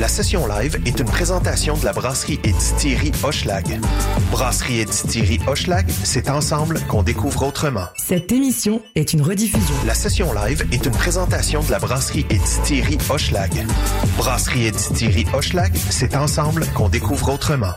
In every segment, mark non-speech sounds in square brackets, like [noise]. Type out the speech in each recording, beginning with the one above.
La session live est une présentation de la brasserie et distillerie Hochelag. Brasserie et distillerie Hochelag, c'est ensemble qu'on découvre autrement. Cette émission est une rediffusion. La session live est une présentation de la brasserie et distillerie Hochelag. Brasserie et distillerie Hochelag, c'est ensemble qu'on découvre autrement.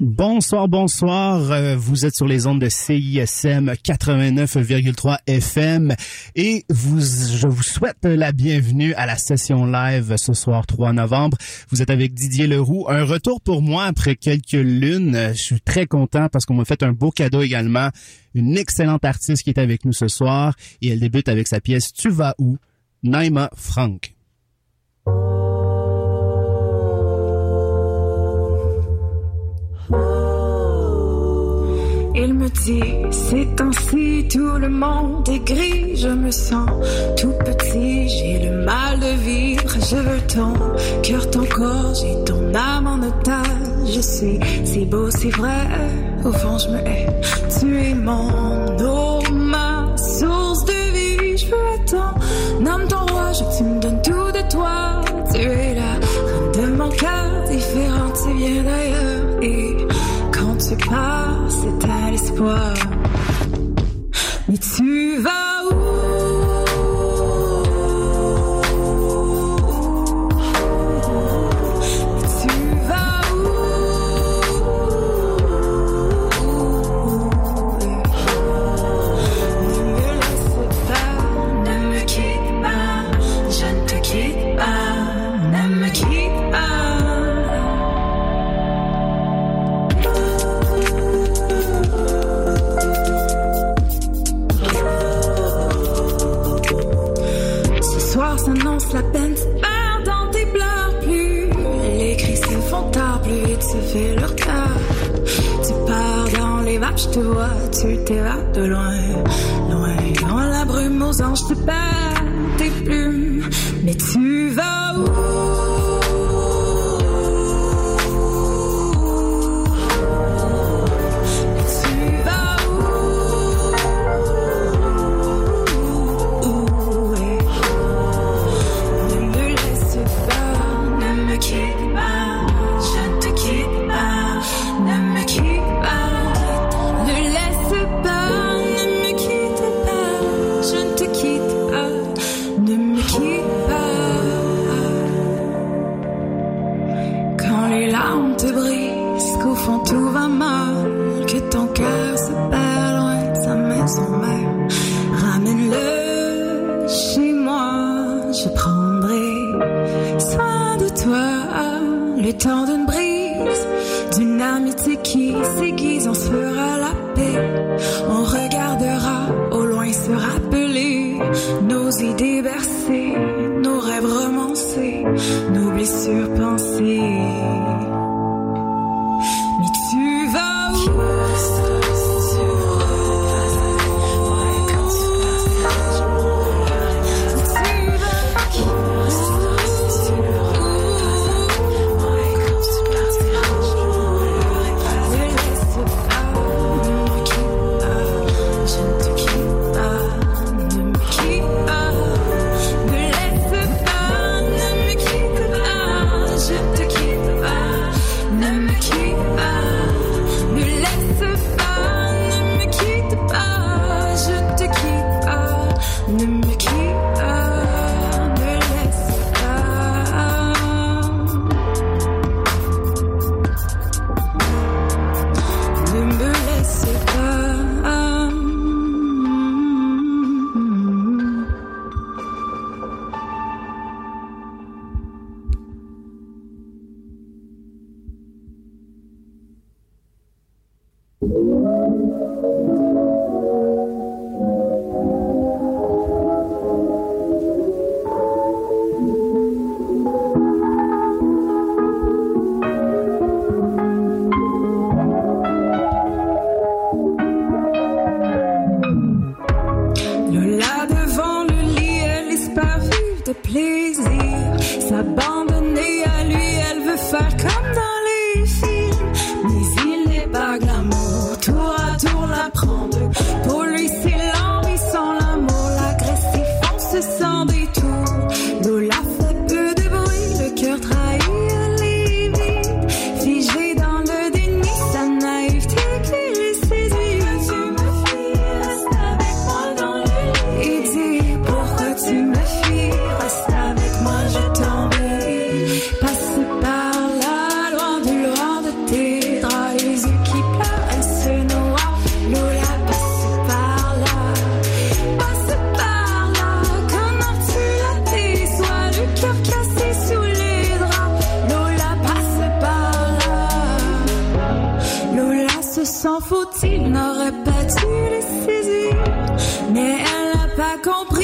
Bonsoir, bonsoir. Euh, vous êtes sur les ondes de CISM 89,3 FM et vous, je vous souhaite la bienvenue à la session live ce soir 3 novembre. Vous êtes avec Didier Leroux. Un retour pour moi après quelques lunes. Je suis très content parce qu'on m'a fait un beau cadeau également. Une excellente artiste qui est avec nous ce soir et elle débute avec sa pièce Tu vas où? Naima Frank. Il me dit, c'est ainsi, tout le monde est gris, je me sens tout petit, j'ai le mal de vivre, je veux ton cœur, ton corps, j'ai ton âme en otage, je sais, c'est beau, c'est vrai, au fond je me hais, tu es mon eau, ma source de vie, je veux être ton ton roi, je tu me donnes tout de toi, tu es la de mon cœur, différente, tu viens d'ailleurs, tu pars, c'est à l'espoir. Mais tu vas la peine, perd dans tes pleurs plus. Les cris se font tard, plus vite se fait leur tard. Tu pars dans les vagues, je te vois, tu t'évades de loin, loin. Dans la brume aux anges, te perds tes plumes. Mais tu mais elle n'a pas compris.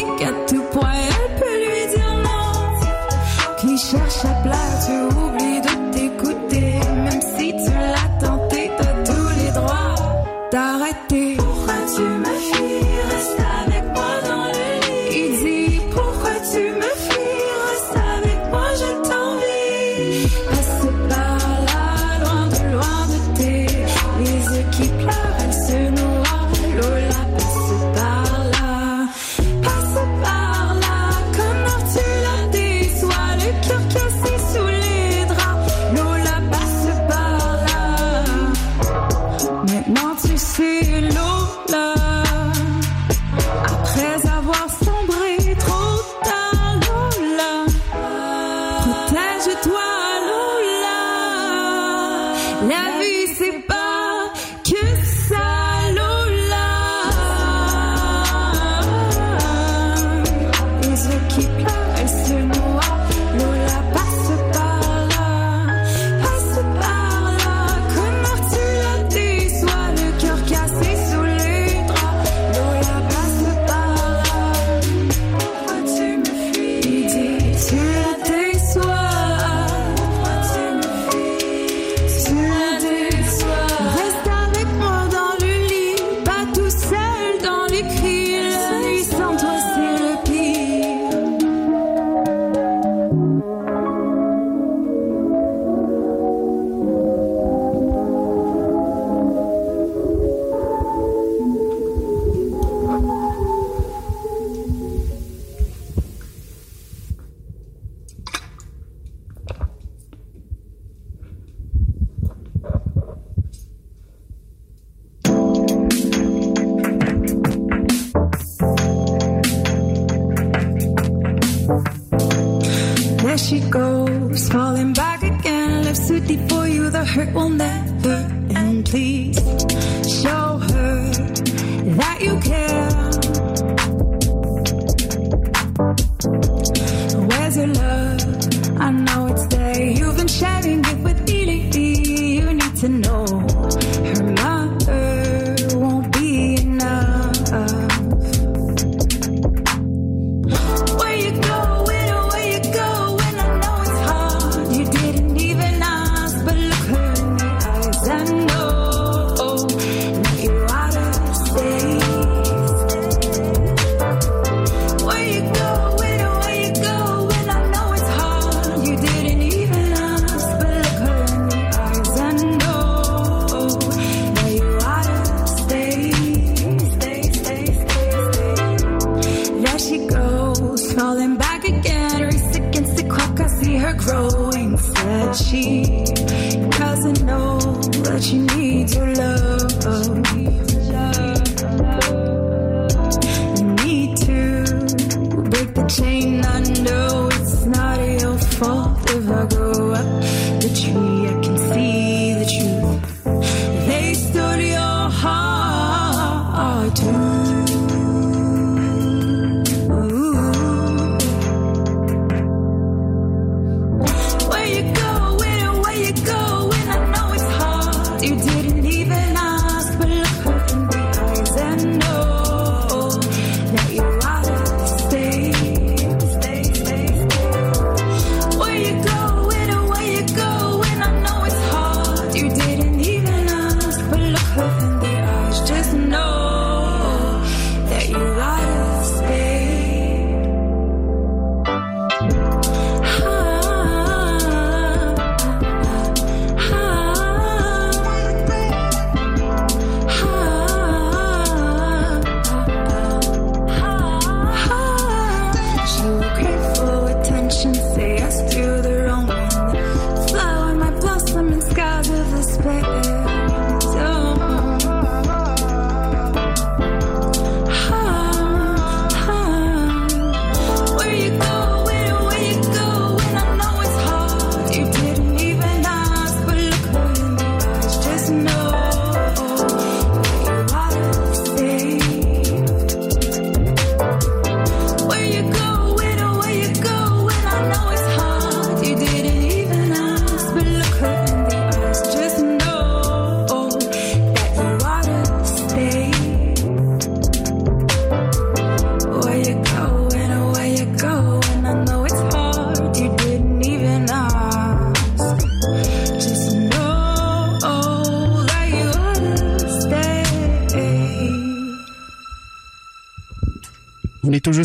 hurt will never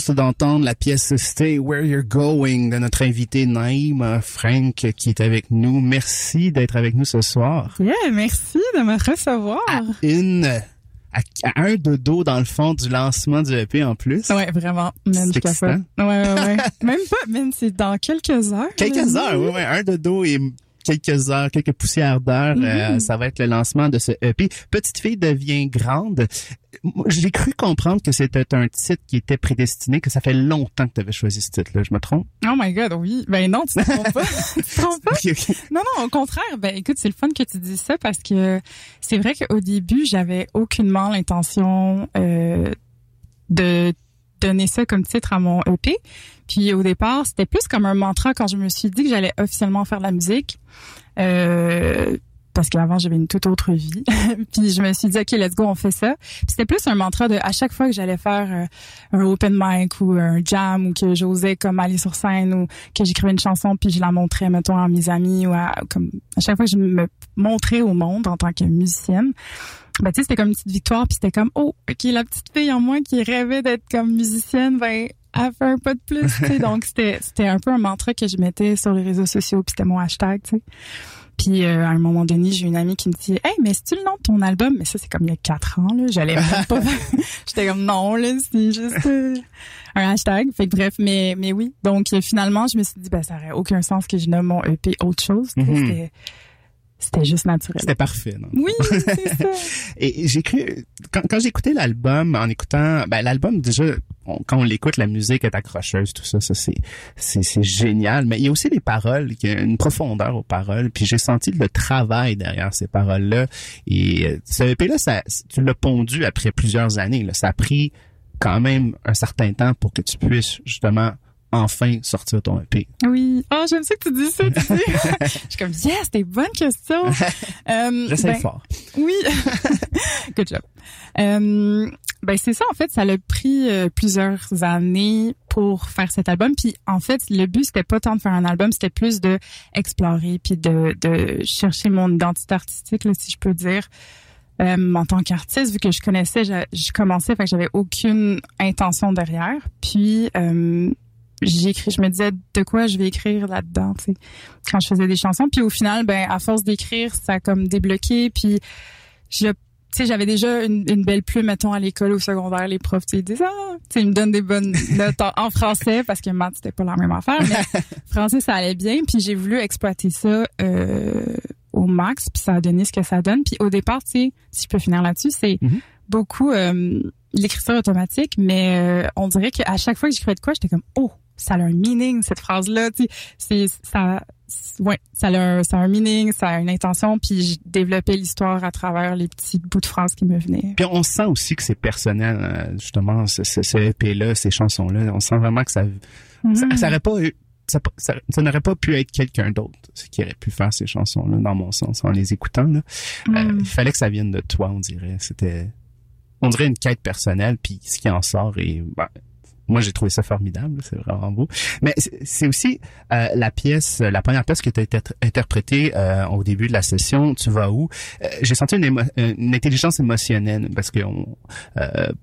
juste d'entendre la pièce Stay Where You're Going de notre invité Naïm Frank qui est avec nous. Merci d'être avec nous ce soir. Yeah, merci de me recevoir. À une à, un dodo dans le fond du lancement du EP en plus. Ouais, vraiment. C'est excitant. Ouais, ouais, ouais. [laughs] Même pas, man, c'est dans quelques heures. Quelques heures, oui, ouais. Un dodo et quelques heures, quelques poussières d'heures, euh, mm-hmm. ça va être le lancement de ce EP. Petite fille devient grande. J'ai cru comprendre que c'était un titre qui était prédestiné, que ça fait longtemps que tu avais choisi ce titre-là. Je me trompe? Oh my God, oui. Ben non, tu te trompes pas. [laughs] tu te trompes pas. Non, non, au contraire. Ben écoute, c'est le fun que tu dis ça parce que c'est vrai qu'au début, j'avais aucunement l'intention euh, de donner ça comme titre à mon EP. Puis au départ, c'était plus comme un mantra quand je me suis dit que j'allais officiellement faire de la musique. Euh, parce qu'avant j'avais une toute autre vie. [laughs] puis je me suis dit ok let's go on fait ça. C'était plus un mantra de à chaque fois que j'allais faire euh, un open mic ou un jam ou que j'osais comme aller sur scène ou que j'écrivais une chanson puis je la montrais mettons à mes amis ou à comme à chaque fois que je me montrais au monde en tant que musicienne. Ben, tu sais, c'était comme une petite victoire, puis c'était comme, oh, OK, la petite fille en moi qui rêvait d'être comme musicienne, ben, elle fait un pas de plus, tu sais. [laughs] Donc, c'était, c'était un peu un mantra que je mettais sur les réseaux sociaux, puis c'était mon hashtag, tu sais. Puis euh, à un moment donné, j'ai une amie qui me dit "Hey, mais c'est tu le nom de ton album? Mais ça c'est comme il y a quatre ans là, j'allais même pas [laughs] [laughs] J'étais comme non là, c'est juste euh, un hashtag. Fait que bref, mais mais oui. Donc finalement, je me suis dit ben ça aurait aucun sens que je nomme mon EP autre chose. Mm-hmm. C'était juste naturel. C'était parfait, non? Oui, c'est ça. [laughs] Et j'ai cru, quand, quand j'ai écouté l'album, en écoutant, ben, l'album, déjà, quand on l'écoute, la musique est accrocheuse, tout ça, ça, c'est, c'est, c'est génial. Mais il y a aussi les paroles, il y a une profondeur aux paroles, puis j'ai senti le travail derrière ces paroles-là. Et euh, ce EP-là, ça, tu l'as pondu après plusieurs années, là. Ça a pris quand même un certain temps pour que tu puisses, justement, enfin sortir ton EP? Oui. Oh, j'aime ça que tu dis ça. Tu [laughs] je suis comme, yes, c'était une bonne question. [laughs] Euh, J'essaie ben, fort. Oui. [laughs] Good job. Euh, ben c'est ça en fait, ça l'a pris euh, plusieurs années pour faire cet album. Puis en fait, le but c'était pas tant de faire un album, c'était plus de explorer puis de, de chercher mon identité artistique, là, si je peux dire. Euh, en tant qu'artiste, vu que je connaissais, je, je commençais, fait que j'avais aucune intention derrière. Puis euh, j'écris, je me disais de quoi je vais écrire là-dedans, tu sais, quand je faisais des chansons. Puis au final, ben à force d'écrire, ça a comme débloqué. Puis je, tu sais, j'avais déjà une, belle plume, mettons à l'école au secondaire, les profs, tu sais, ils disent ah, tu sais, ils me donnent des bonnes [laughs] notes en, français parce que maths c'était pas la même affaire, mais [laughs] français ça allait bien. Puis j'ai voulu exploiter ça. Euh, au max puis ça a donné ce que ça donne puis au départ tu sais si je peux finir là-dessus c'est mm-hmm. beaucoup euh, l'écriture automatique mais euh, on dirait qu'à chaque fois que j'écrivais de quoi j'étais comme oh ça a un meaning cette phrase là tu c'est ça ouais ça a un, ça a un meaning ça a une intention puis je développais l'histoire à travers les petits bouts de phrases qui me venaient puis on sent aussi que c'est personnel euh, justement ce, ce, EP là ces chansons là on sent vraiment que ça ça, mm-hmm. aurait pas ça, ça, n'aurait pas pu être quelqu'un d'autre qui aurait pu faire ces chansons-là, dans mon sens, en les écoutant. Là. Euh, mm. il fallait que ça vienne de toi, on dirait. C'était, on dirait une quête personnelle, puis ce qui en sort est, ben, moi j'ai trouvé ça formidable, c'est vraiment beau. Mais c'est aussi euh, la pièce, la première pièce qui a été interprétée euh, au début de la session, Tu vas où? Euh, J'ai senti une, une, intelligence émotionnelle parce que on,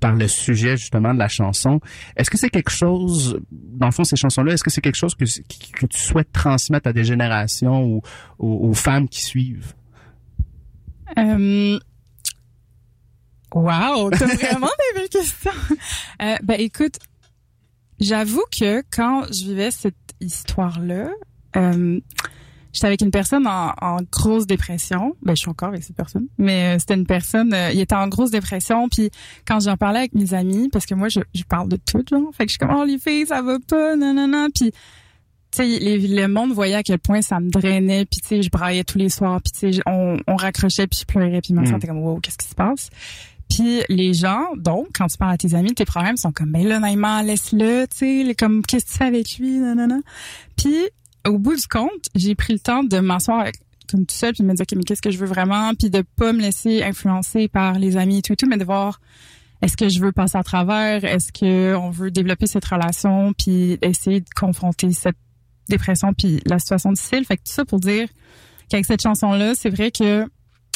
par le sujet justement de la chanson. Est-ce que c'est quelque chose, dans le fond, ces chansons-là, est-ce que c'est quelque chose que, tu souhaites transmettre à des générations ou aux, femmes qui suivent? Wow, t'as vraiment des belles questions. Euh, ben écoute, J'avoue que quand je vivais cette histoire-là, euh, j'étais avec une personne en, en, grosse dépression. Ben, je suis encore avec cette personne. Mais euh, c'était une personne, euh, il était en grosse dépression. Puis quand j'en parlais avec mes amis, parce que moi, je, je parle de tout, genre. Fait que je suis comme, oh, les filles, ça va pas, non, non, non. Puis, tu sais, le monde voyait à quel point ça me drainait. Puis, tu sais, je braillais tous les soirs. Puis, tu sais, on, on raccrochait, puis je pleurais. Puis, je me mm. sentais comme, wow, qu'est-ce qui se passe? Puis les gens, donc, quand tu parles à tes amis, tes problèmes sont comme, ben là, Naïma, laisse-le, tu sais, comme, qu'est-ce que tu fais avec lui, non. Puis, au bout du compte, j'ai pris le temps de m'asseoir comme tout seul, puis de me dire, OK, mais qu'est-ce que je veux vraiment, puis de pas me laisser influencer par les amis et tout et tout, mais de voir, est-ce que je veux passer à travers, est-ce que on veut développer cette relation, puis essayer de confronter cette dépression, puis la situation difficile. Fait que tout ça pour dire qu'avec cette chanson-là, c'est vrai que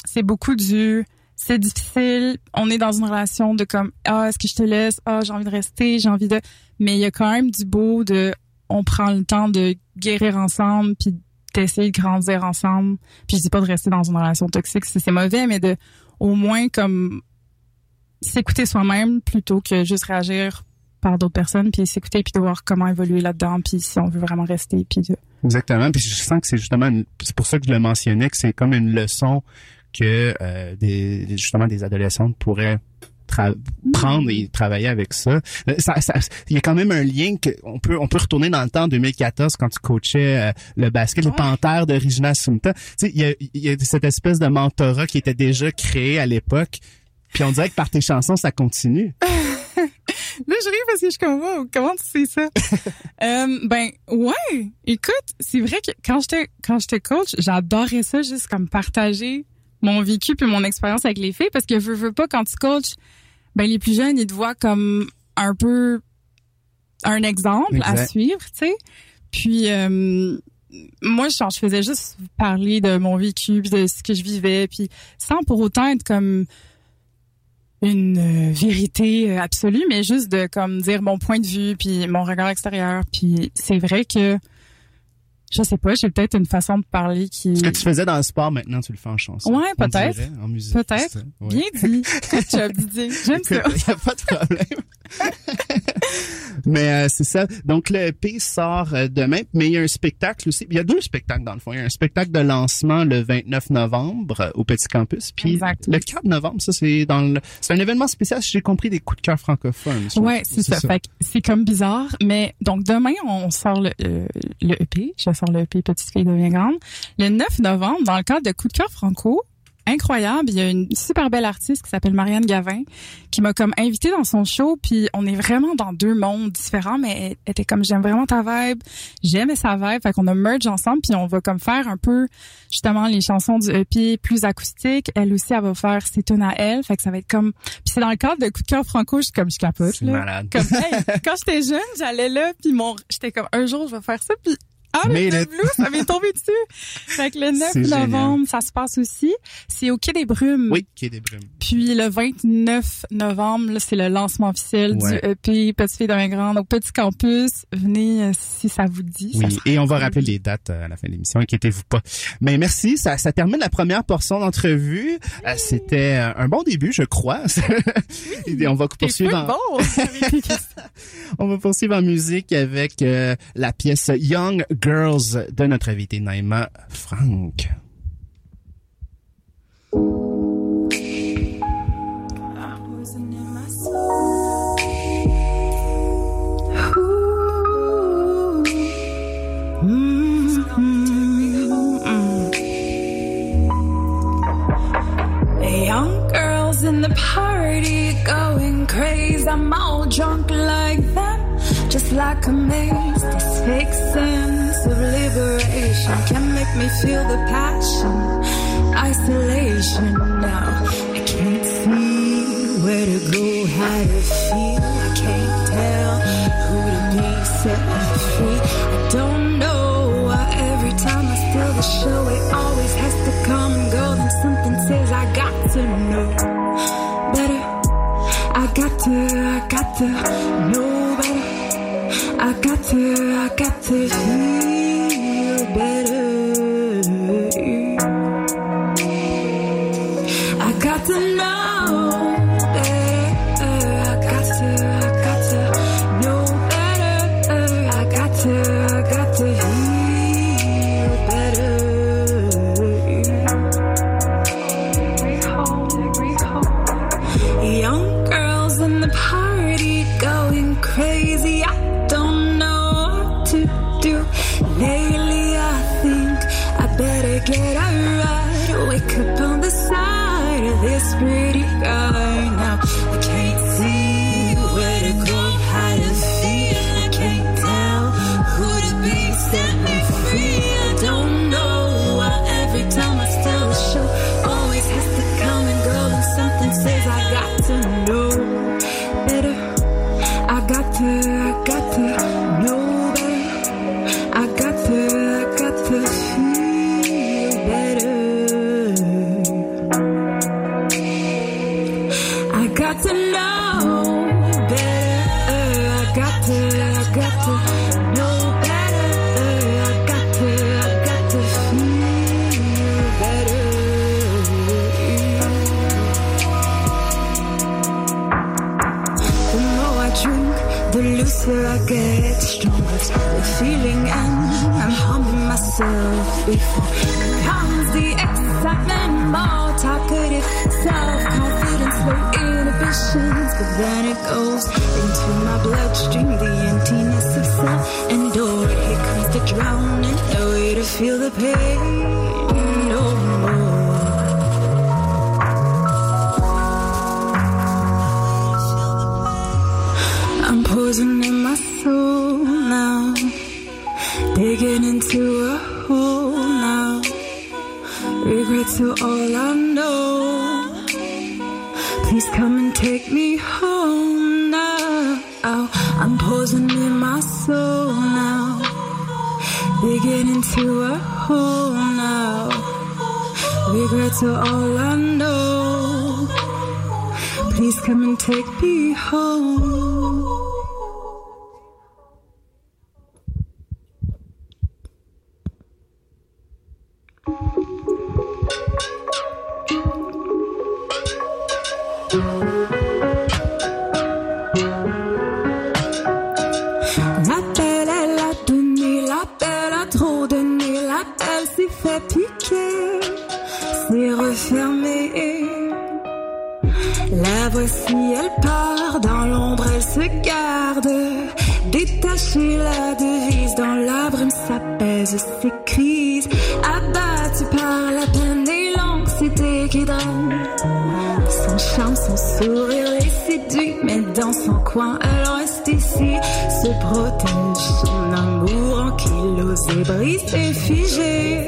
c'est beaucoup du c'est difficile. On est dans une relation de comme ah est-ce que je te laisse? Ah j'ai envie de rester j'ai envie de mais il y a quand même du beau de on prend le temps de guérir ensemble puis d'essayer de grandir ensemble. Puis je dis pas de rester dans une relation toxique si c'est mauvais mais de au moins comme s'écouter soi-même plutôt que juste réagir par d'autres personnes puis s'écouter puis de voir comment évoluer là-dedans puis si on veut vraiment rester puis de... Exactement puis je sens que c'est justement c'est pour ça que je le mentionnais que c'est comme une leçon que euh, des justement des adolescentes pourraient prendre et travailler avec ça. Euh, ça, ça. Il y a quand même un lien que on peut on peut retourner dans le temps 2014 quand tu coachais euh, le basket, les Panthères de Regina Sumta. Tu sais, il y a, il y a cette espèce de mentorat qui était déjà créé à l'époque. Puis on dirait que par tes chansons, ça continue. [laughs] Là, je ris parce que je suis comme, wow, comment tu sais ça? [laughs] euh, ben, ouais. Écoute, c'est vrai que quand j'étais, quand j'étais coach, j'adorais ça juste comme partager mon vécu puis mon expérience avec les filles parce que veux, veux pas quand tu coaches, ben les plus jeunes ils te voient comme un peu un exemple à suivre, tu sais. Puis euh, moi je, je faisais juste parler de mon vécu de ce que je vivais puis sans pour autant être comme une euh, vérité euh, absolue mais juste de comme dire mon point de vue puis mon regard extérieur puis c'est vrai que je sais pas, j'ai peut-être une façon de parler qui. Ce que tu faisais dans le sport, maintenant, tu le fais en chanson. Ouais, peut-être. En musique. Peut-être. Bien dit. [laughs] J'aime ça. Il n'y a pas de problème. mais euh, c'est ça. Donc, le EP sort euh, demain, mais il y a un spectacle aussi. Il y a deux spectacles, dans le fond. Il y a un spectacle de lancement le 29 novembre euh, au Petit Campus. Puis le 4 novembre, ça, c'est dans le... C'est un événement spécial, si j'ai compris, des coups de cœur francophones. Ouais, c'est ça. Fait c'est comme bizarre. Mais donc, demain, on sort le, le EP. Je Petite Fille devient grande. Le 9 novembre, dans le cadre de Coup de cœur franco, incroyable. Il y a une super belle artiste qui s'appelle Marianne Gavin qui m'a comme invitée dans son show. Puis on est vraiment dans deux mondes différents, mais elle était comme j'aime vraiment ta vibe, j'aime sa vibe. Fait qu'on a merge ensemble puis on va comme faire un peu justement les chansons du EP plus acoustiques. Elle aussi, elle va faire ses tunes à elle. Fait que ça va être comme. Puis c'est dans le cadre de Coup de cœur franco, je comme je capote. Là. Malade. Comme quand j'étais jeune, j'allais là puis mon, j'étais comme un jour je vais faire ça puis ah, le Blue, ça m'est tombé [laughs] dessus. Fait que le 9 novembre, ça se passe aussi. C'est au Quai des Brumes. Oui, Quai des Brumes. Puis le 29 novembre, c'est le lancement officiel du EP Petite Fille d'un Grand au Petit Campus. Venez euh, si ça vous dit. Oui, et on va rappeler les dates euh, à la fin de l'émission, inquiétez-vous pas. Mais merci, ça, ça termine la première portion d'entrevue. Euh, c'était un bon début, je crois. [laughs] et on va poursuivre en... bon. [laughs] on va poursuivre en musique avec la pièce Young Girls de notre invité Naima Frank. Young girls in the party going crazy. I'm all drunk like them, just like a maze. This of liberation can make me feel the passion. Isolation now, I can't see where to go, how to feel. I can't tell who to be set free. I don't know why every time I steal the show, it always has to come and go. Then something says I got to know better. I got to, I got to know better. I got to, I got to it goes into my bloodstream, the emptiness of self and door. Here comes the drowning, no way to feel the pain. Détacher la devise dans la brume s'apaise ses crises. Abattu par la peine et l'anxiété qui draine. Sans charme, sans sourire et séduit, mais dans son coin, elle reste ici. Se protège son amour en kilos et brise figé.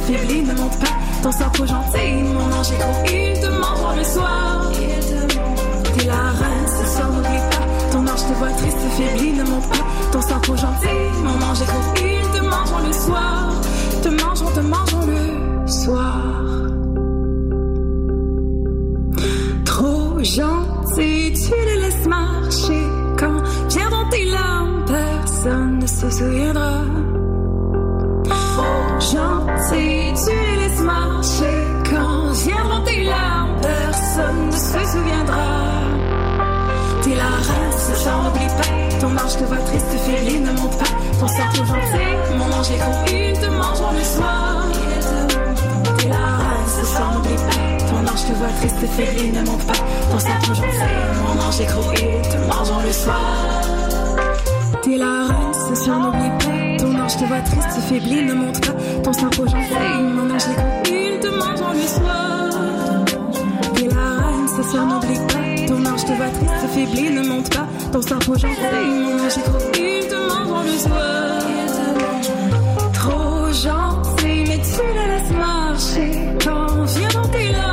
Te voit triste et faibli, ne monte pas. Ton sang trop gentil, mon ange gros, il te mange le soir. T'es la reine, ce soir n'oublie pas. Ton ange te voit triste faibli, ne monte pas. Ton sang trop gentil, mon ange gros, il te mange le soir. Te mangeons, te mangeons le soir. Trop gentil, tu les laisses marcher. Quand viendront tes larmes, personne ne se souviendra. Trop gentil, tu les laisses marcher. Quand viendront tes larmes, personne ne se souviendra. T'es la reine, ce soir n'oublie pas. Ton ange te voit triste, faibli, ne monte pas. Ton trop gentil, mon ange est il te mangeront le soir. T'es la reine, ce soir n'oublie pas. Ton ange te voit triste, faibli, ne monte pas. Ton trop gentil, mon ange est il te mangeront le soir. T'es la reine, ce soir n'oublie pas. Ton ange te voit triste, faibli, ne monte pas. Ton sang trop gentil, mon ange il te mangeront le soir. T'es la reine, ce soir n'oublie pas. Ton ange te voit triste, faibli, ne monte pas. Ton sang trop gentil, mon ange il te mangeront le soir. Trop gentil, mais tu la laisses marcher. Quand viendront tes larmes,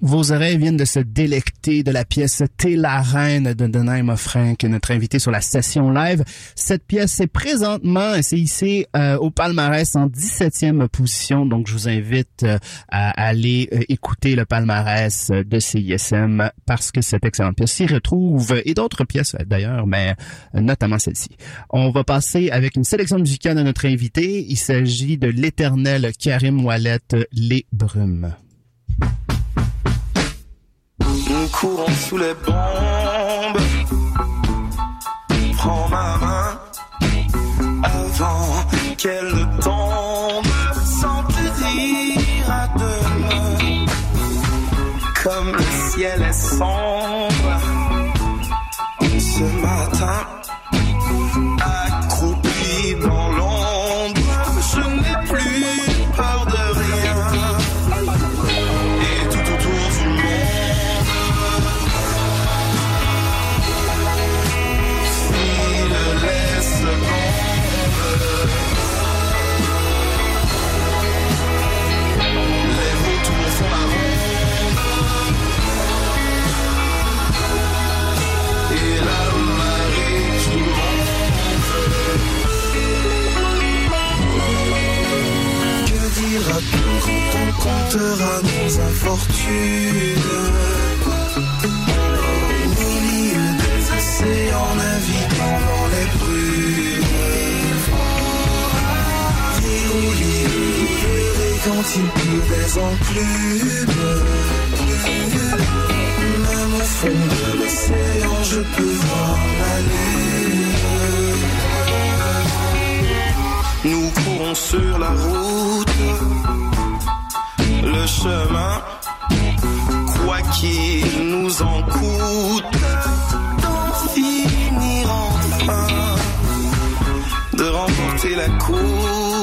Vos oreilles viennent de se délecter de la pièce T'es la reine de of Frank, notre invité sur la session live. Cette pièce est présentement, c'est ici euh, au palmarès en 17e position, donc je vous invite euh, à aller euh, écouter le palmarès de CISM parce que cette excellente pièce s'y retrouve et d'autres pièces d'ailleurs, mais notamment celle-ci. On va passer avec une sélection musicale de notre invité. Il s'agit de l'éternel Karim Wallet, Les Brumes. Courons sous les bombes. Prends ma main avant qu'elle ne tombe sans te dire à demain. Comme le ciel est sombre ce matin, comptera nos infortunes Au milieu des océans naviguant dans les brumes. Et quand il pleut des enclumes Même au fond de l'océan je peux voir la lune. Nous courons sur la route Chemin. Quoi qu'il nous en coûte D'en finir enfin De remporter la coupe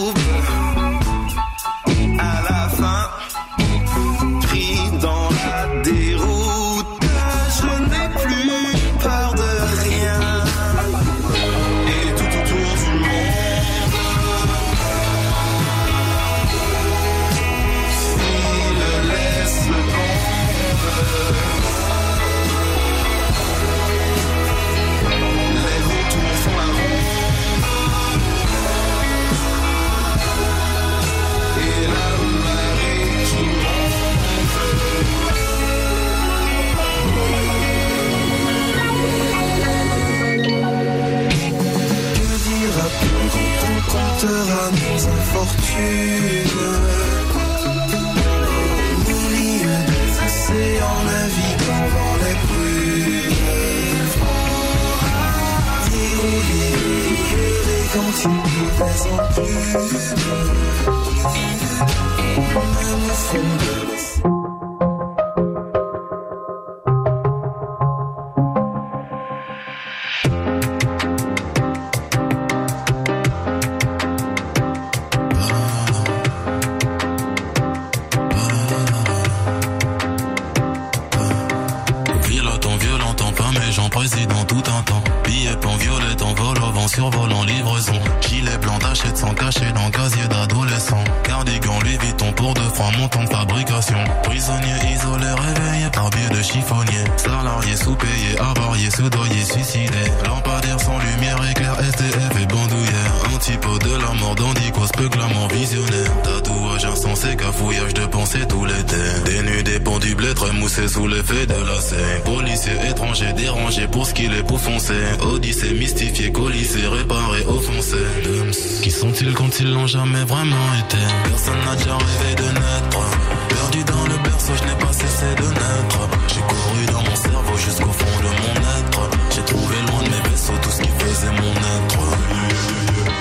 Sont-ils, qu'ont-ils, l'ont jamais vraiment été? Personne n'a déjà rêvé de naître. Perdu dans le berceau, je n'ai pas cessé de naître. J'ai couru dans mon cerveau jusqu'au fond de mon être. J'ai trouvé loin de mes vaisseaux tout ce qui faisait mon être.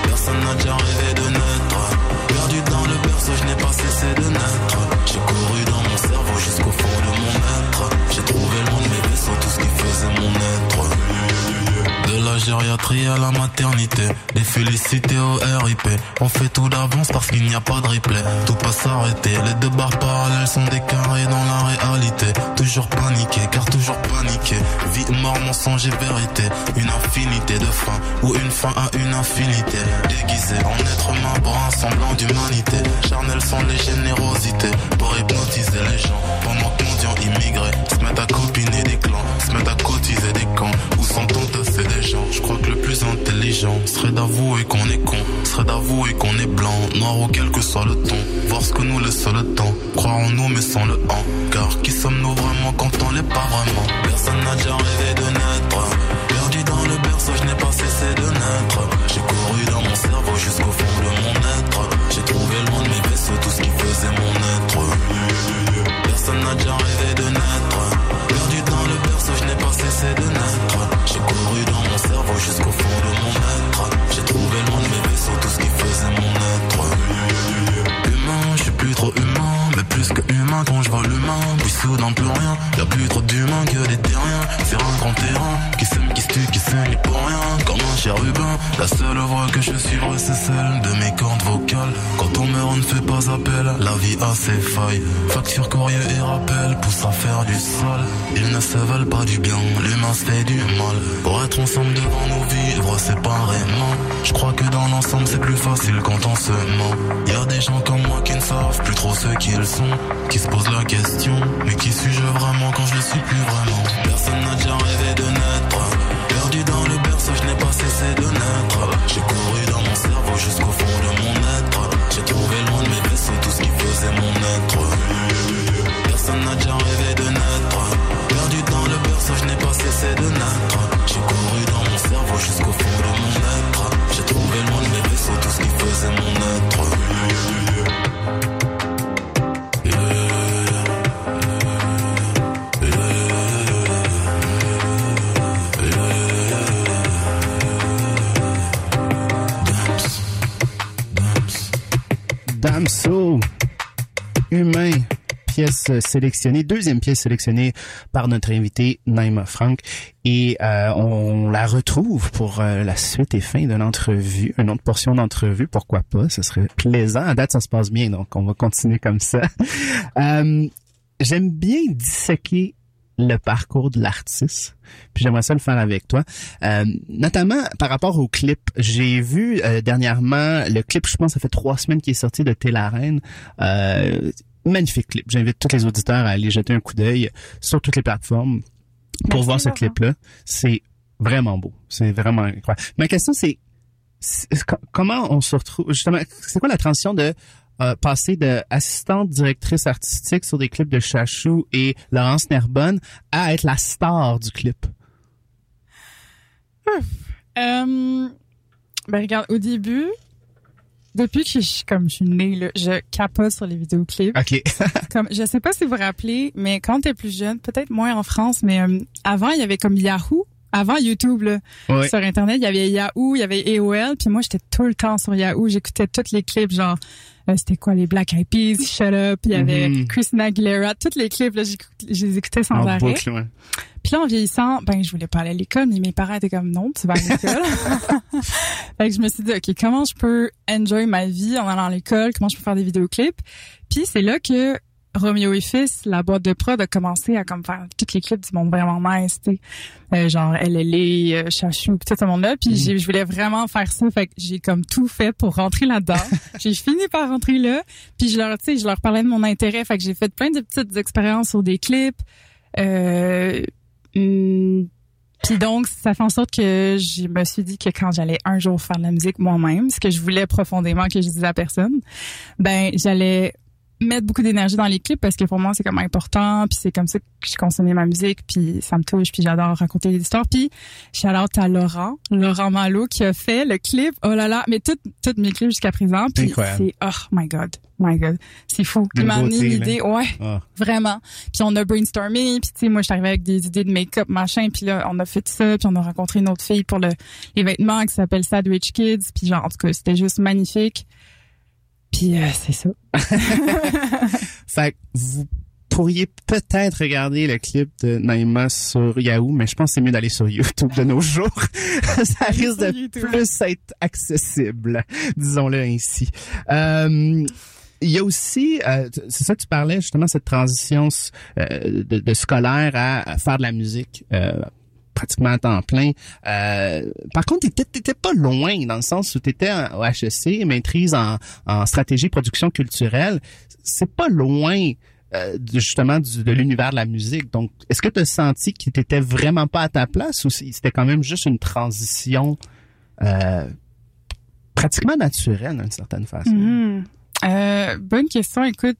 Personne n'a déjà rêvé de naître. Perdu dans le berceau, je n'ai pas cessé de naître. la gériatrie à la maternité. Des félicités au RIP. On fait tout d'avance parce qu'il n'y a pas de replay. Tout pas s'arrêter. Les deux barres parallèles sont des carrés dans la réalité. Toujours paniqué, car toujours paniqué. Vie, mort, mensonge et vérité. Une infinité de fins ou une fin à une infinité. Déguisé en être humain pour semblant d'humanité. Charnel sont les générosités pour hypnotiser les gens. Pendant que immigrés se mettent à copiner des clans, se mettent à cotiser des camps où sont entassés des gens? Je crois que le plus intelligent serait d'avouer qu'on est con, serait d'avouer qu'on est blanc, noir ou quel que soit le ton. Voir ce que nous laisse le temps, croire en nous mais sans le en. Car qui sommes-nous vraiment quand on l'est pas vraiment? Personne n'a déjà rêvé de naître. Perdu dans le berceau, je n'ai pas cessé de naître. J'ai couru dans mon cerveau jusqu'au fond de mon être. J'ai trouvé loin de mes vaisseaux tout ce qui faisait mon être. Personne n'a déjà rêvé de naître. Perdu dans le berceau, je n'ai pas cessé de naître. J'ai couru noção, vou jusqu'au fundo do mundo. quand je vois le main, puis soudain plus rien. Y'a plus trop d'humains que des terriens. C'est un grand terrain qui s'aime, qui se tue, qui saigne pour rien. Comme un chérubin, la seule voix que je suivrai c'est celle de mes cordes vocales. Quand on meurt, on ne fait pas appel. La vie a ses failles. Facture, courrier et rappel poussent à faire du sale. Ils ne se veulent pas du bien, l'humain se fait du mal. Pour être ensemble devant nous vivre séparément. Je crois que dans l'ensemble c'est plus facile quand on se ment. Y'a des gens comme moi qui ne savent plus trop ce qu'ils sont, pose la question Mais qui suis-je vraiment quand je ne suis plus vraiment? Personne n'a déjà rêvé de naître. Perdu dans le berceau, je n'ai pas cessé de naître. J'ai couru dans mon cerveau jusqu'au fond de mon être. J'ai trouvé loin de mes vaisseaux tout ce qui faisait mon être. Personne n'a déjà rêvé de naître. Perdu dans le berceau, je n'ai pas cessé de naître. J'ai couru dans mon cerveau jusqu'au fond de mon être. J'ai trouvé loin de mes vaisseaux tout ce qui faisait humain. Pièce sélectionnée, deuxième pièce sélectionnée par notre invité Naima Frank. Et euh, on la retrouve pour euh, la suite et fin de l'entrevue, une autre portion d'entrevue, pourquoi pas, ce serait plaisant. À date, ça se passe bien, donc on va continuer comme ça. [laughs] euh, J'aime bien disséquer le parcours de l'artiste. Puis j'aimerais ça le faire avec toi. Euh, notamment par rapport au clip. J'ai vu euh, dernièrement le clip, je pense ça fait trois semaines qu'il est sorti de Télarène. Euh, magnifique clip. J'invite tous les auditeurs à aller jeter un coup d'œil sur toutes les plateformes pour voir ce clip-là. C'est vraiment beau. C'est vraiment incroyable. Ma question, c'est comment on se retrouve justement c'est quoi la transition de euh, passé de assistante directrice artistique sur des clips de Chachou et Laurence Nerbonne à être la star du clip? Hum. Ben regarde, au début, depuis que je comme je suis née là, je capote sur les vidéoclips. Ok. [laughs] comme je sais pas si vous vous rappelez, mais quand t'es plus jeune, peut-être moins en France, mais euh, avant il y avait comme Yahoo. Avant YouTube, là, sur Internet, il y avait Yahoo, il y avait AOL, puis moi, j'étais tout le temps sur Yahoo. J'écoutais tous les clips, genre euh, c'était quoi les Black Eyed Peas, Shut Up, il y avait Mhm. Christina Aguilera, toutes les clips là, je les écoutais sans En arrêt. boucle, ouais. Puis là, en vieillissant, ben, je voulais pas aller à l'école, mais mes parents étaient comme, non, tu vas à l'école. [laughs] [laughs] fait que je me suis dit, OK, comment je peux enjoy ma vie en allant à l'école? Comment je peux faire des vidéoclips? Puis c'est là que Romeo et Fils, la boîte de prod, a commencé à comme faire les clips du monde vraiment nice, tu sais. Euh, genre LLA, euh, Chachou, pis tout ce monde-là. Puis j'ai- je voulais vraiment faire ça. Fait que j'ai comme tout fait pour rentrer là-dedans. [laughs] j'ai fini par rentrer là. Puis je leur, tu sais, je leur parlais de mon intérêt. Fait que j'ai fait plein de petites expériences sur des clips. Euh, hum, puis donc, ça fait en sorte que je me suis dit que quand j'allais un jour faire de la musique moi-même, ce que je voulais profondément que je disais à personne, ben j'allais mettre beaucoup d'énergie dans les clips parce que pour moi c'est comme important puis c'est comme ça que je consommais ma musique puis ça me touche puis j'adore raconter des histoires puis shout out à Laurent Laurent Malo qui a fait le clip oh là là mais toutes toutes mes clips jusqu'à présent puis c'est oh my god my god c'est fou il m'a amené là. l'idée ouais Ah. vraiment. Puis on a brainstormé, puis tu sais moi je suis arrivée avec des idées de make-up machin, puis là on a fait ça, puis on a rencontré une autre fille pour le les vêtements qui s'appelle Sad Rich Kids, puis genre en tout cas c'était juste magnifique. Puis euh, c'est ça. [laughs] Fait que vous pourriez peut-être regarder le clip de Naïma sur Yahoo, mais je pense que c'est mieux d'aller sur YouTube de nos jours. [laughs] Ça risque de YouTube. plus être accessible, disons-le ainsi. Euh, il y a aussi, euh, c'est ça que tu parlais justement, cette transition euh, de, de scolaire à, à faire de la musique. Euh, pratiquement à temps plein. Euh, par contre, t'étais, pas loin dans le sens où t'étais au HEC, maîtrise en, en stratégie production culturelle. C'est pas loin euh, justement du- de l'univers de la musique. Donc, est-ce que tu as senti que t'étais vraiment pas à ta place ou c'était quand même juste une transition euh, pratiquement naturelle d'une certaine façon? Mhm. Euh, bonne question. Écoute,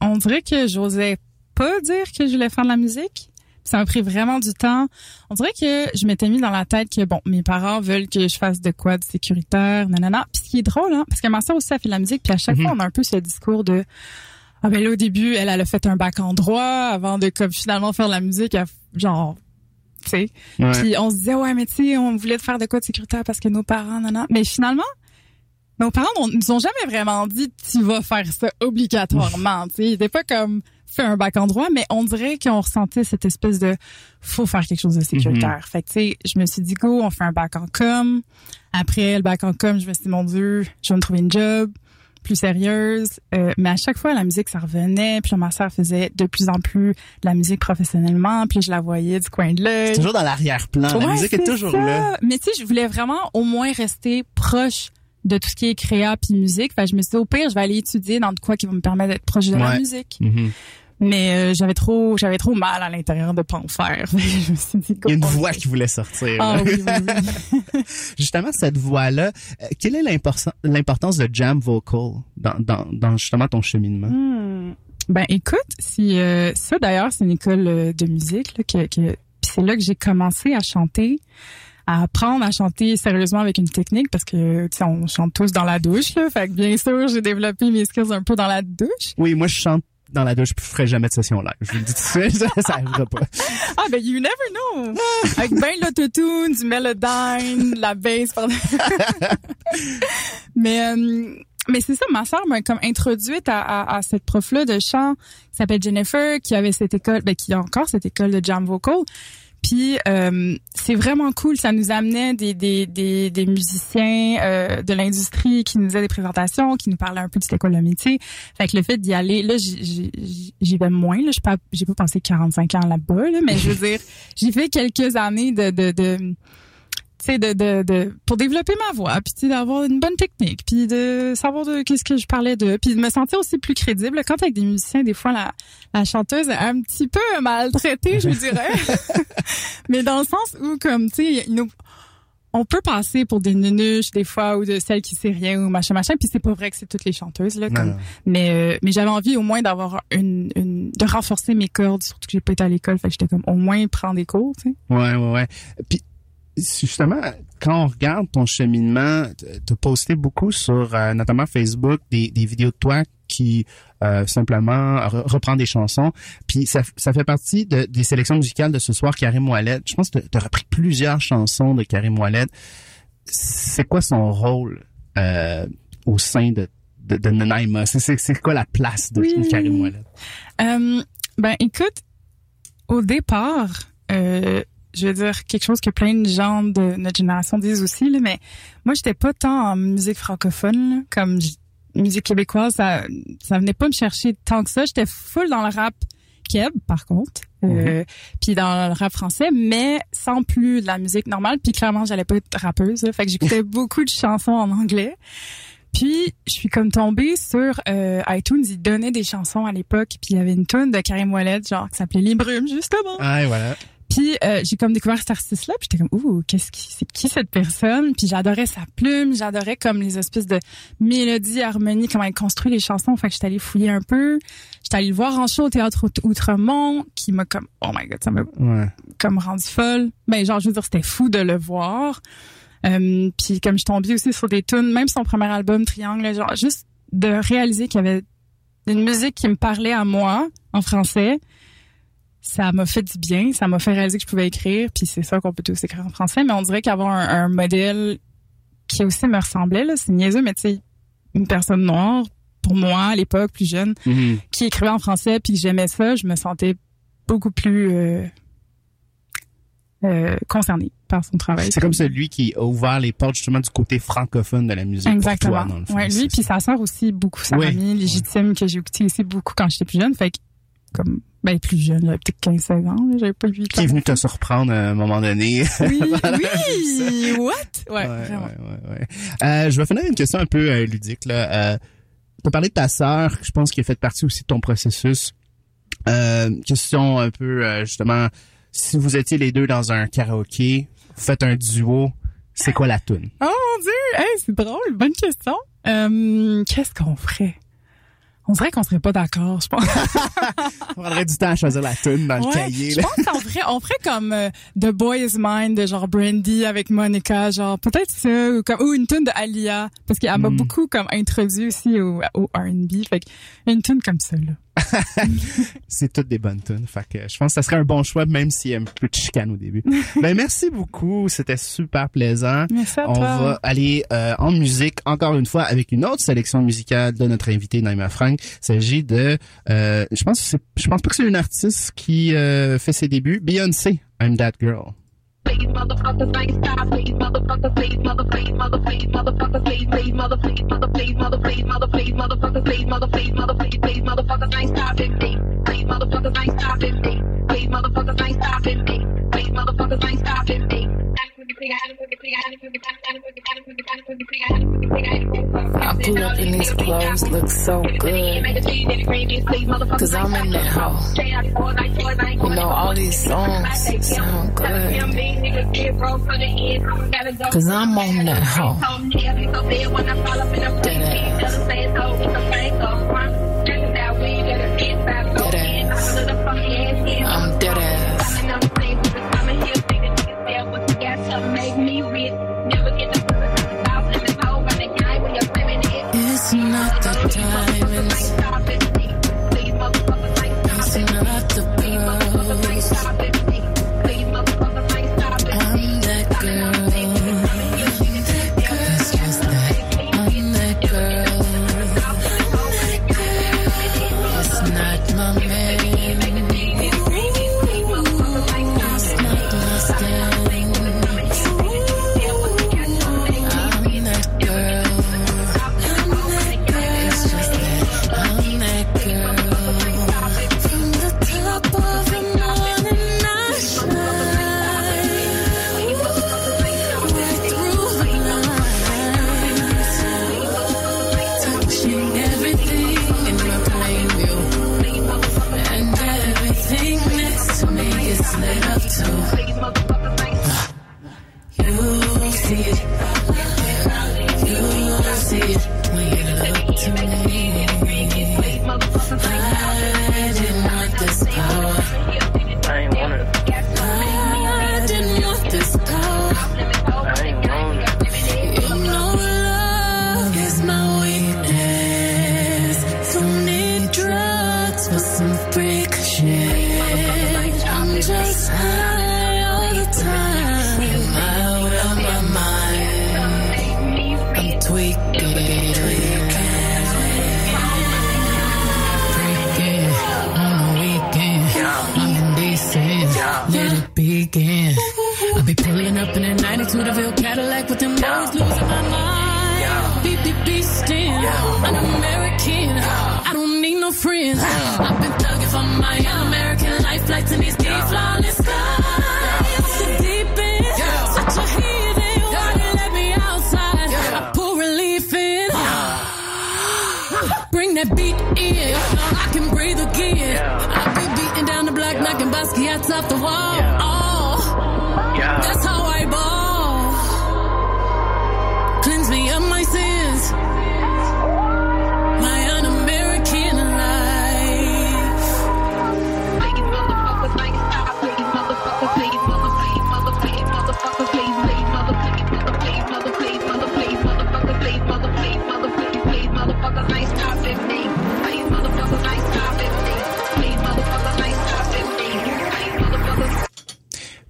on dirait que j'osais pas dire que je voulais faire de la musique. Ça m'a pris vraiment du temps. On dirait que je m'étais mis dans la tête que bon, mes parents veulent que je fasse de quoi de sécuritaire, nanana. Puis ce qui est drôle, hein, parce que ma soeur aussi a fait de la musique, puis à chaque Mhm. fois on a un peu ce discours de ah ben là au début elle elle a fait un bac en droit avant de comme finalement faire de la musique, elle- genre tu sais. Ouais. Puis on se disait ouais mais tu sais on voulait faire de quoi de sécuritaire parce que nos parents nanana. Mais finalement nos parents on- nous ont jamais vraiment dit tu vas faire ça obligatoirement. tu sais, ils étaient pas comme fait un bac en droit, mais on dirait qu'on ressentait cette espèce de faut faire quelque chose de sécuritaire. Fait que tu sais, je me suis dit go, on fait un bac en com. Après le bac en com, je me suis dit mon dieu, je vais me trouver une job plus sérieuse. Euh, mais à chaque fois, la musique, ça revenait. Puis ma sœur faisait de plus en plus de la musique professionnellement. Puis je la voyais du coin de l'œil. C'est toujours dans l'arrière-plan. La musique est toujours ça. là. Mais tu sais, je voulais vraiment au moins rester proche de tout ce qui est créa puis musique. Fait que je me suis dit, au pire, je vais aller étudier dans de quoi qui va me permettre d'être proche de la musique. Mhm. Mais euh, j'avais trop j'avais trop mal à l'intérieur de pas en faire. [laughs] Je me suis dit, Il y a une voix qui voulait sortir. Ah là. oui, oui, [laughs] oui. Justement, cette voix-là, euh, quelle est l'importan- l'importance de jam vocal dans, dans, dans justement ton cheminement? Hmm. Ben écoute, si euh, ça d'ailleurs c'est une école euh, de musique là, que, que c'est là que j'ai commencé à chanter, à apprendre à chanter sérieusement avec une technique parce que tu sais on chante tous dans la douche là, fait que bien sûr j'ai développé mes skills un peu dans la douche. Oui, moi, je chante dans la douche, puis je ferai jamais de session live. Je vous le dis tout de suite, [laughs] ça arrivera pas. Ah ben you never know. avec ben l'autotune, du melodyne, la bass pardon. [laughs] mais euh, mais c'est ça, ma sœur m'a comme introduite à, à, à cette prof-là de chant qui s'appelle Jennifer, qui avait cette école, ben, qui a encore cette école de jam vocal. Puis euh, c'est vraiment cool, ça nous amenait des des des, des musiciens euh, de l'industrie qui nous faisaient des présentations, qui nous parlaient un peu de c'était quoi le métier. Fait que le fait d'y aller, là j'y- vais moins, là, je pas j'ai pas passé 45 ans là-bas, là, mais je veux dire, j'ai fait quelques années de de, de de, de de pour développer ma voix puis d'avoir une bonne technique puis de savoir de qu'est-ce que je parlais de puis de me sentir aussi plus crédible. Quand avec des musiciens des fois la la chanteuse est un petit peu maltraitée je dirais. [laughs] Mais dans le sens où comme tu sais on peut passer pour des nunuches des fois ou de celles qui sait rien ou machin machin puis c'est pas vrai que c'est toutes les chanteuses là comme. Mais euh, mais j'avais envie au moins d'avoir une, une de renforcer mes cordes surtout que j'ai pas été à l'école fait que j'étais comme au moins prendre des cours tu sais. Ouais, ouais, ouais. Puis, justement, quand on regarde ton cheminement, tu as posté beaucoup sur, euh, notamment Facebook, des, des vidéos de toi qui euh, simplement re- reprend des chansons. Puis ça, ça fait partie de, des sélections musicales de ce soir, Karim Ouellet. Je pense que tu as repris plusieurs chansons de Karim Ouellet. C'est quoi son rôle euh, au sein de, de, de Nanaima? C'est quoi la place de oui. Karim Ouellet? Euh, ben, écoute, au départ, euh, je veux dire quelque chose que plein de gens de notre génération disent aussi, là, mais moi, j'étais pas tant en musique francophone, là, comme musique québécoise, ça, ça venait pas me chercher tant que ça. J'étais full dans le rap keb, par contre, euh, mhm. puis dans le rap français, mais sans plus de la musique normale. Puis clairement, j'allais pas être rappeuse, fait que j'écoutais [laughs] beaucoup de chansons en anglais. Puis je suis comme tombée sur euh, iTunes, ils donnaient des chansons à l'époque, puis il y avait une tonne de Karim Ouellet, genre qui s'appelait Les Brumes justement. Ah voilà. Puis euh, j'ai comme découvert cet artiste-là, puis j'étais comme ouh, qu'est-ce qui c'est qui cette personne? Puis j'adorais sa plume, j'adorais comme les espèces de mélodies, harmonies, comment il construit les chansons. Fait que j'étais allée fouiller un peu. J'étais allée le voir en show au théâtre Outremont, qui m'a comme oh my god, ça m'a comme rendu folle. Ben genre je veux dire c'était fou de le voir. Euh, puis comme je tombais aussi sur des tunes, même son premier album Triangle, genre juste de réaliser qu'il y avait une musique qui me parlait à moi en français ça m'a fait du bien, ça m'a fait réaliser que je pouvais écrire, puis c'est ça qu'on peut tous écrire en français, mais on dirait qu'avoir un, modèle qui aussi me ressemblait, là, c'est niaiseux, mais tu sais, une personne noire, pour moi, à l'époque, plus jeune, mm-hmm. qui écrivait en français, puis j'aimais ça, je me sentais beaucoup plus euh, euh, concernée par son travail. C'est comme celui qui a ouvert les portes justement du côté francophone de la musique. Exactement. Pour toi, ouais, lui, puis sa sœur aussi, beaucoup, sa famille légitime, que j'ai écouté aussi beaucoup quand j'étais plus jeune, fait que comme ben plus jeune, peut-être 15-16 ans, j'avais pas vu. Qui est venu te surprendre à un moment donné? Oui, [laughs] oui, what? Ouais, vraiment. Ouais, ouais, euh, je vais finir une question un peu euh, ludique là. Euh, tu as parlé de ta sœur, je pense qu'elle fait partie aussi de ton processus. Euh, question un peu euh, justement, si vous étiez les deux dans un karaoké, vous faites un duo, c'est quoi la tune? Oh mon dieu, hey, c'est drôle, bonne question. Qu'est-ce qu'on ferait? On dirait qu'on serait pas d'accord, je pense. [laughs] on prendrait du temps à choisir la tune dans le cahier. Je pense qu'on ferait, on ferait comme euh, The Boy Is Mine de genre Brandy avec Monica, genre peut-être ça ou comme ou une tune de Alia parce qu'elle m'a hmm. beaucoup comme introduit aussi au, au R&B, fait une tune comme ça là. [laughs] c'est toutes des bonnes tunes. Fait que je pense que ça serait un bon choix, même s'il y a un peu de chicane au début. [laughs] ben, merci beaucoup. C'était super plaisant. Merci à On va aller euh, en musique encore une fois avec une autre sélection musicale de notre invité Naima Frank. Il s'agit de, euh, je pense, je pense pas que c'est une artiste qui euh, fait ses débuts. Beyoncé, I'm That Girl. motherfuckers, I ain't stop. Please, motherfuckers, please, motherfuckers, motherfuckers, motherfuckers, please, please, motherfuckers, motherfuckers, motherfuckers, motherfuckers, motherfuckers, please, motherfuckers, motherfuckers, please, motherfuckers, I ain't stopping. Please, motherfuckers, I ain't stopping. Please, motherfuckers, I ain't stopping. Please, motherfuckers, I ain't stopping. I pull up in these clothes, look so good. Cause I'm in that house. You know, all these songs sound good. Cause I'm on that house. Dead ass. Dead ass. out the diamonds. Passing out the pearls.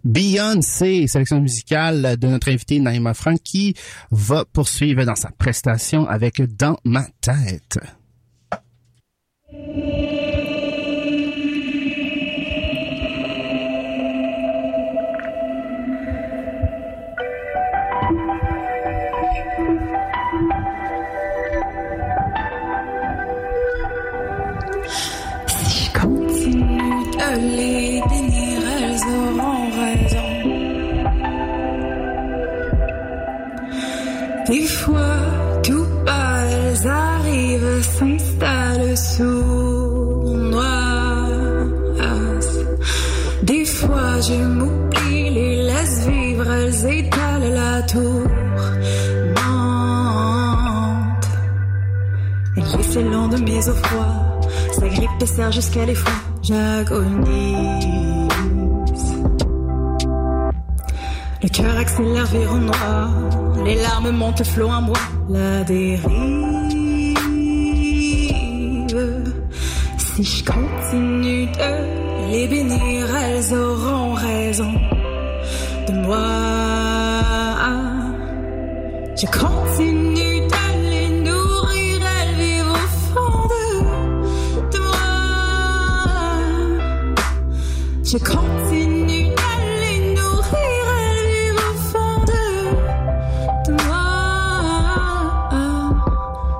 Beyoncé, sélection musicale de notre invité Naïma Frank, qui va poursuivre dans sa prestation avec Dans ma tête. l'an de mes eaux froides. Sa grippe serre jusqu'à l'effroi, j'agonise. Le cœur accélère vers au noir, les larmes montent, flot à moi, la dérive. Si je continue les bénir, elles auront raison de moi. Je continue. Je continue à les nourrir, à vivre au de, moi.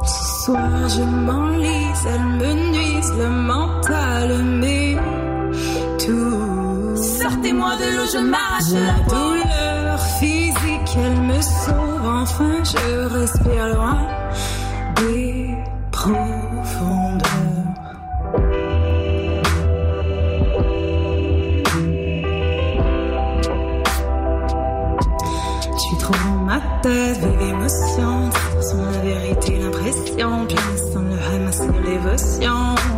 Ce soir, je m'enlise, elles me nuisent, le mental, mais tout. Sortez-moi de l'eau, je m'arrache la douleur physique, elle me sauve, enfin je respire loin. vive émotion. La vérité, l'impression. Pianiste sans le ramasse, l'émotion.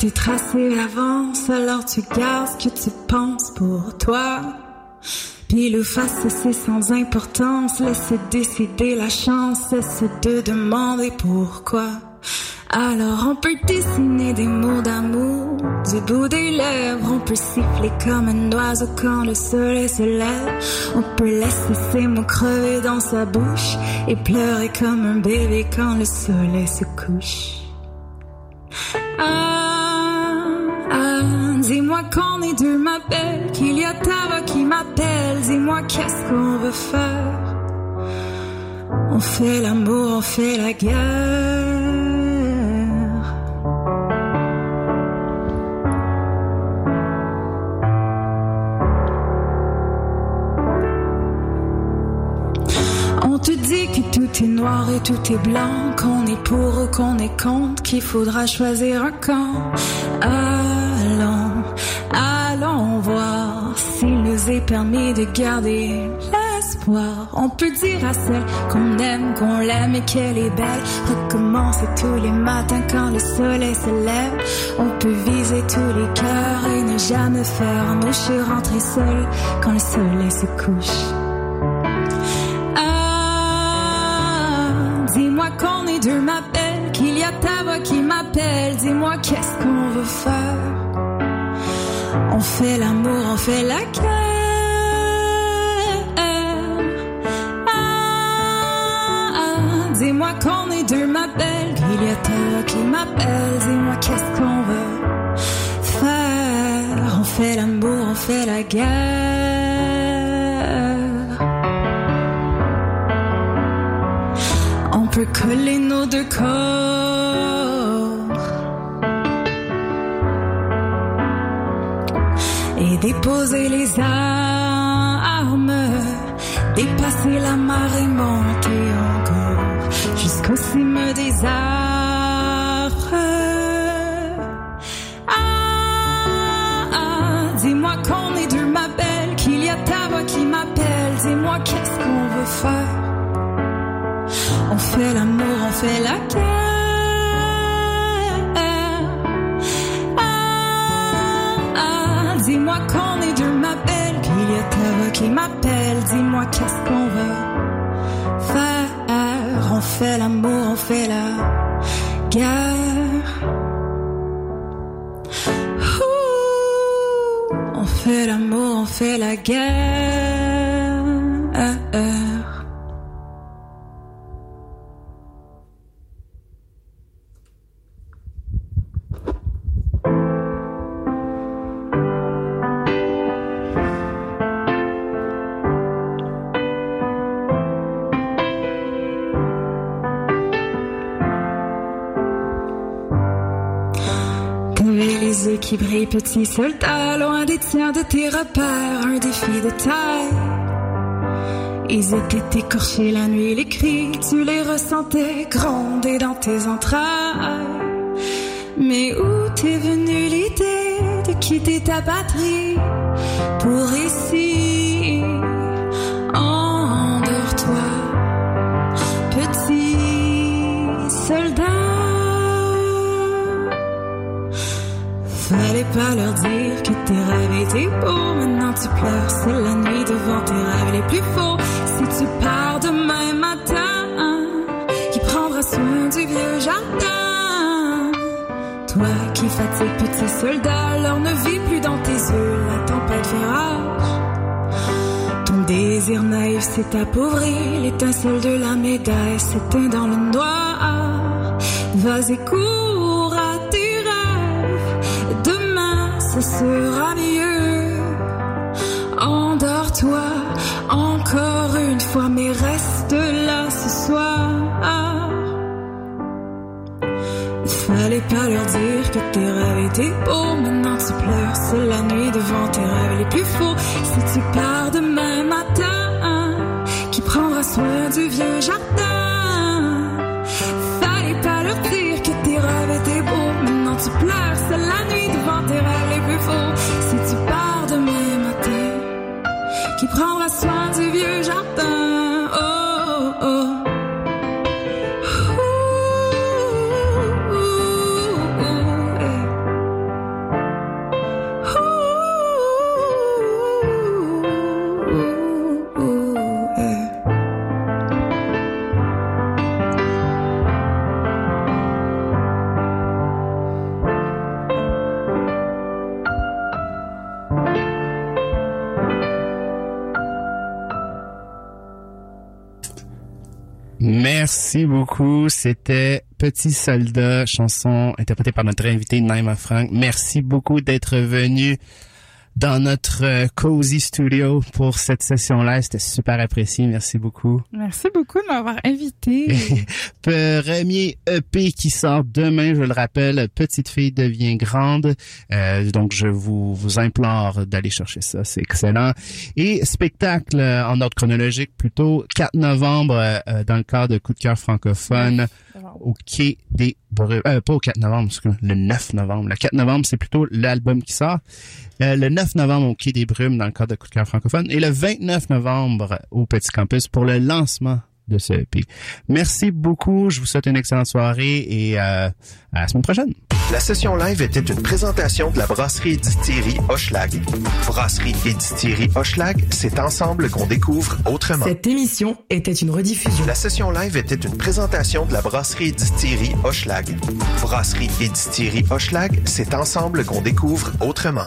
tout est tracé à l'avance, alors tu gardes ce que tu penses pour toi. Pile le face, c'est sans importance, laisse décider la chance, cesse de demander pourquoi. Alors on peut dessiner des mots d'amour du bout des lèvres, on peut siffler comme un oiseau quand le soleil se lève, on peut laisser ses mots crever dans sa bouche et pleurer comme un bébé quand le soleil se couche. Ah est deux, ma belle, qu'il y a ta voix qui m'appelle. Dis-moi qu'est-ce qu'on veut faire? On fait l'amour, on fait la guerre. tout est noir et tout est blanc, qu'on est pour ou qu'on est contre, qu'il faudra choisir un camp. Allons s'il nous est permis de garder l'espoir. On peut dire à celle qu'on aime, qu'on l'aime et qu'elle est belle. Recommencer tous les matins quand le soleil se lève. On peut viser tous les cœurs et ne jamais faire mouche rentrer seul quand le soleil se couche. qu'on est deux, ma belle, qu'il y a ta voix qui m'appelle. Dis-moi qu'est-ce qu'on veut faire. On fait l'amour, on fait la guerre. Ah, ah, dis-moi qu'on est deux, ma belle, qu'il y a ta voix qui m'appelle. Dis-moi qu'est-ce qu'on veut faire. On fait l'amour, on fait la guerre. peut coller nos deux corps. Déposer les armes, dépasser la marée, monter encore jusqu'au cime des arbres. Ah, ah, dis-moi qu'on est deux, ma belle, qu'il y a ta voix qui m'appelle. Dis-moi qu'est-ce qu'on veut faire? On fait l'amour, on fait la guerre. Dis-moi qu'on est deux, ma belle, qu'il y a ta voix qui m'appelle. Dis-moi qu'est-ce qu'on veut faire. On fait l'amour, on fait la guerre. on fait l'amour, on fait la guerre. Petit soldat, loin des tiens de tes repères, un défi de taille. Ils étaient écorchés la nuit, les cris, tu les ressentais gronder dans tes entrailles. Mais où t'es venue l'idée de quitter ta patrie pour ici? Fallait pas leur dire que tes rêves étaient beaux. Maintenant tu pleures, c'est la nuit devant tes rêves les plus faux. Si tu pars demain matin, qui prendra soin du vieux jardin? Toi qui fatigue petit soldat, l'or ne vit plus dans tes yeux, la tempête fait rage. Ton désir naïf s'est appauvri, l'étincelle de la médaille s'éteint dans le noir. Vas-y, cours sera mieux. Endors-toi encore une fois, mais reste là ce soir. Fallait pas leur dire que tes rêves étaient beaux. Maintenant tu pleures, c'est la nuit devant tes rêves les plus faux. Si tu pars demain matin, qui prendra soin du vieux jardin? Fallait pas leur dire que tes rêves étaient beaux. Maintenant tu pleures, c'est la nuit devant tes rêves les plus faux. Si tu pars demain matin, qui prendra soin du vieux jardin? C'était Petit Soldat, chanson interprétée par notre invité Naima Frank. Merci beaucoup d'être venu dans notre euh, cozy studio pour cette session-là. C'était super apprécié. Merci beaucoup. Merci beaucoup de m'avoir invité. [laughs] Premier EP qui sort demain, je le rappelle, Petite fille devient grande. Euh, donc, je vous, vous implore d'aller chercher ça. C'est excellent. Et spectacle en ordre chronologique, plutôt 4 novembre, euh, dans le cadre de Coup de cœur francophone au Quai des Brumes. Euh, pas au 4 novembre, le 9 novembre. Le 4 novembre, c'est plutôt l'album qui sort. Euh, le 9 novembre au Quai des Brumes dans le cadre de Coup de francophone. Et le 29 novembre au Petit Campus pour le lancement de ce EP. Merci beaucoup. Je vous souhaite une excellente soirée et euh, à la semaine prochaine. La session live était une présentation de la brasserie et distillerie Hochelag. Brasserie et distillerie Hochelag, c'est ensemble qu'on découvre autrement. Cette émission était une rediffusion. La session live était une présentation de la brasserie et distillerie Hochelag. Brasserie et distillerie Hochelag, c'est ensemble qu'on découvre autrement.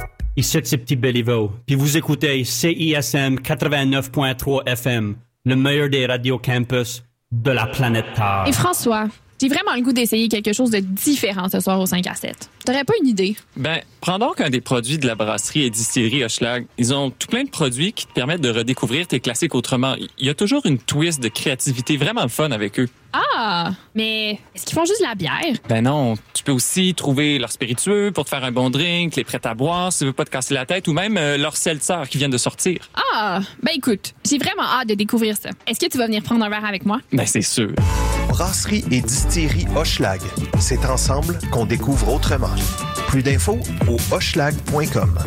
Ici c'est Petit Béliveau, puis vous écoutez CISM 89.3 FM, le meilleur des radios campus de la planète Terre. Et François, j'ai vraiment le goût d'essayer quelque chose de différent ce soir au 5 à 7. T'aurais pas une idée? Ben, prends donc un des produits de la brasserie et distillerie Hochelag. Ils ont tout plein de produits qui te permettent de redécouvrir tes classiques autrement. Il y a toujours une twist de créativité vraiment fun avec eux. Ah, mais est-ce qu'ils font juste la bière? Ben non, tu peux aussi trouver leur spiritueux pour te faire un bon drink, les prêts à boire si tu veux pas te casser la tête, ou même euh, leur seltzer qui viennent de sortir. Ah, ben écoute, j'ai vraiment hâte de découvrir ça. Est-ce que tu vas venir prendre un verre avec moi? Ben c'est sûr. Brasserie et distillerie Hochelag. C'est ensemble qu'on découvre autrement. Plus d'infos au hochelag.com.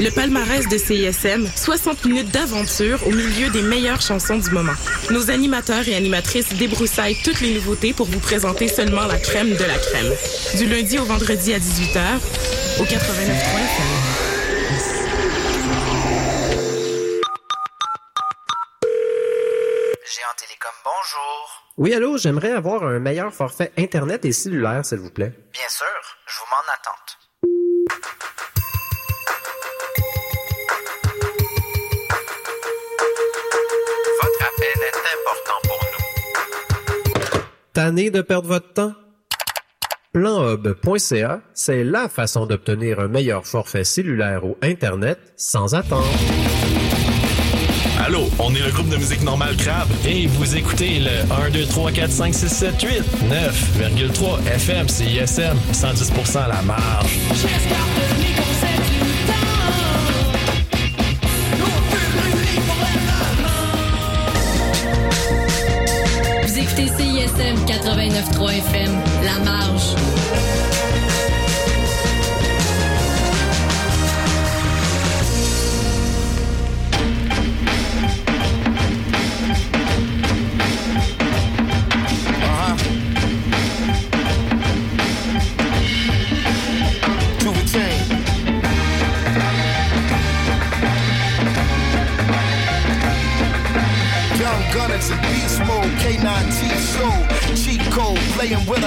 Le palmarès de CISM, 60 minutes d'aventure au milieu des meilleures chansons du moment. Nos animateurs et animatrices débroussaillent toutes les nouveautés pour vous présenter seulement la crème de la crème. Du lundi au vendredi à 18h, au 89.3 Géant bonjour. Oui, allô, j'aimerais avoir un meilleur forfait Internet et cellulaire, s'il vous plaît. Bien sûr, je vous m'en attente. Votre appel est important pour nous. Tanné de perdre votre temps? Planhub.ca, c'est la façon d'obtenir un meilleur forfait cellulaire ou Internet sans attendre. Allô, on est le groupe de musique normale Crabe et vous écoutez le 1, 2, 3, 4, 5, 6, 7, 8, 9,3 FM CISM, 110% à la marge. Vous écoutez CISM 89.3 FM, La Marge. K9 T Cheat code, playing with a